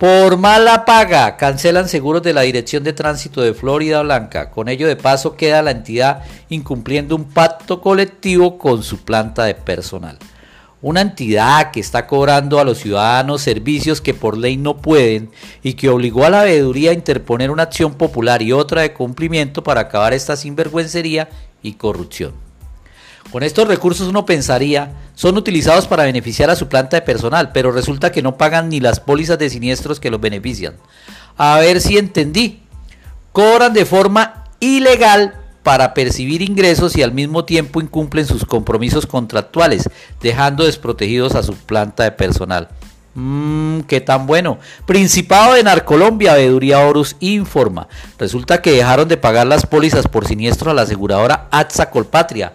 Por mala paga, cancelan seguros de la Dirección de Tránsito de Florida Blanca. Con ello de paso queda la entidad incumpliendo un pacto colectivo con su planta de personal. Una entidad que está cobrando a los ciudadanos servicios que por ley no pueden y que obligó a la veeduría a interponer una acción popular y otra de cumplimiento para acabar esta sinvergüencería y corrupción. Con estos recursos uno pensaría, son utilizados para beneficiar a su planta de personal, pero resulta que no pagan ni las pólizas de siniestros que los benefician. A ver si entendí. Cobran de forma ilegal para percibir ingresos y al mismo tiempo incumplen sus compromisos contractuales, dejando desprotegidos a su planta de personal. Mmm, qué tan bueno. Principado de Narcolombia, Veeduría Horus informa. Resulta que dejaron de pagar las pólizas por siniestro a la aseguradora AXA Colpatria,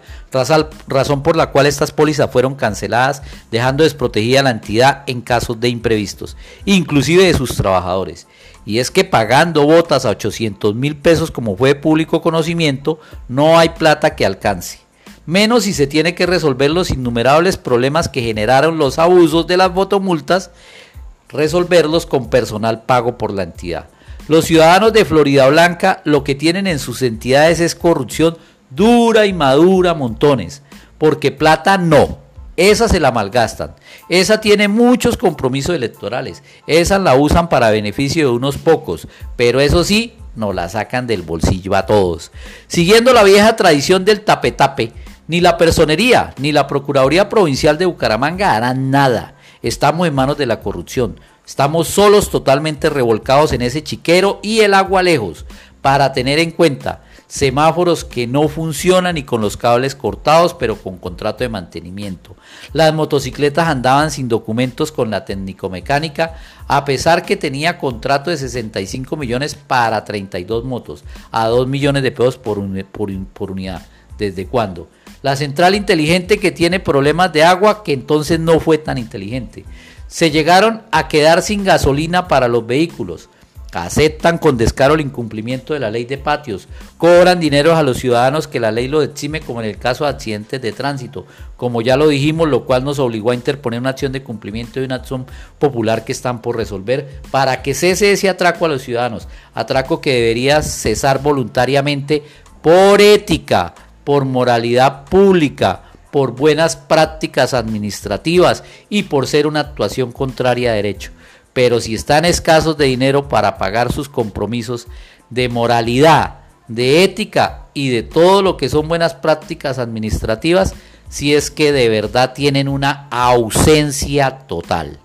razón por la cual estas pólizas fueron canceladas, dejando desprotegida la entidad en casos de imprevistos, inclusive de sus trabajadores. Y es que pagando botas a 800 mil pesos como fue público conocimiento, no hay plata que alcance. Menos si se tiene que resolver los innumerables problemas que generaron los abusos de las votomultas, resolverlos con personal pago por la entidad. Los ciudadanos de Florida Blanca lo que tienen en sus entidades es corrupción dura y madura montones, porque plata no, esa se la malgastan. Esa tiene muchos compromisos electorales. Esa la usan para beneficio de unos pocos. Pero eso sí, no la sacan del bolsillo a todos. Siguiendo la vieja tradición del tape-tape, ni la personería ni la Procuraduría Provincial de Bucaramanga harán nada. Estamos en manos de la corrupción. Estamos solos totalmente revolcados en ese chiquero y el agua lejos. Para tener en cuenta, semáforos que no funcionan y con los cables cortados pero con contrato de mantenimiento. Las motocicletas andaban sin documentos con la técnico-mecánica a pesar que tenía contrato de 65 millones para 32 motos a 2 millones de pesos por, por unidad. ¿Desde cuándo? La central inteligente que tiene problemas de agua que entonces no fue tan inteligente. Se llegaron a quedar sin gasolina para los vehículos. Aceptan con descaro el incumplimiento de la ley de patios, cobran dinero a los ciudadanos que la ley lo exime como en el caso de accidentes de tránsito, como ya lo dijimos, lo cual nos obligó a interponer una acción de cumplimiento y una acción popular que están por resolver para que cese ese atraco a los ciudadanos, atraco que debería cesar voluntariamente por ética, por moralidad pública, por buenas prácticas administrativas y por ser una actuación contraria a derecho pero si están escasos de dinero para pagar sus compromisos de moralidad, de ética y de todo lo que son buenas prácticas administrativas, si es que de verdad tienen una ausencia total.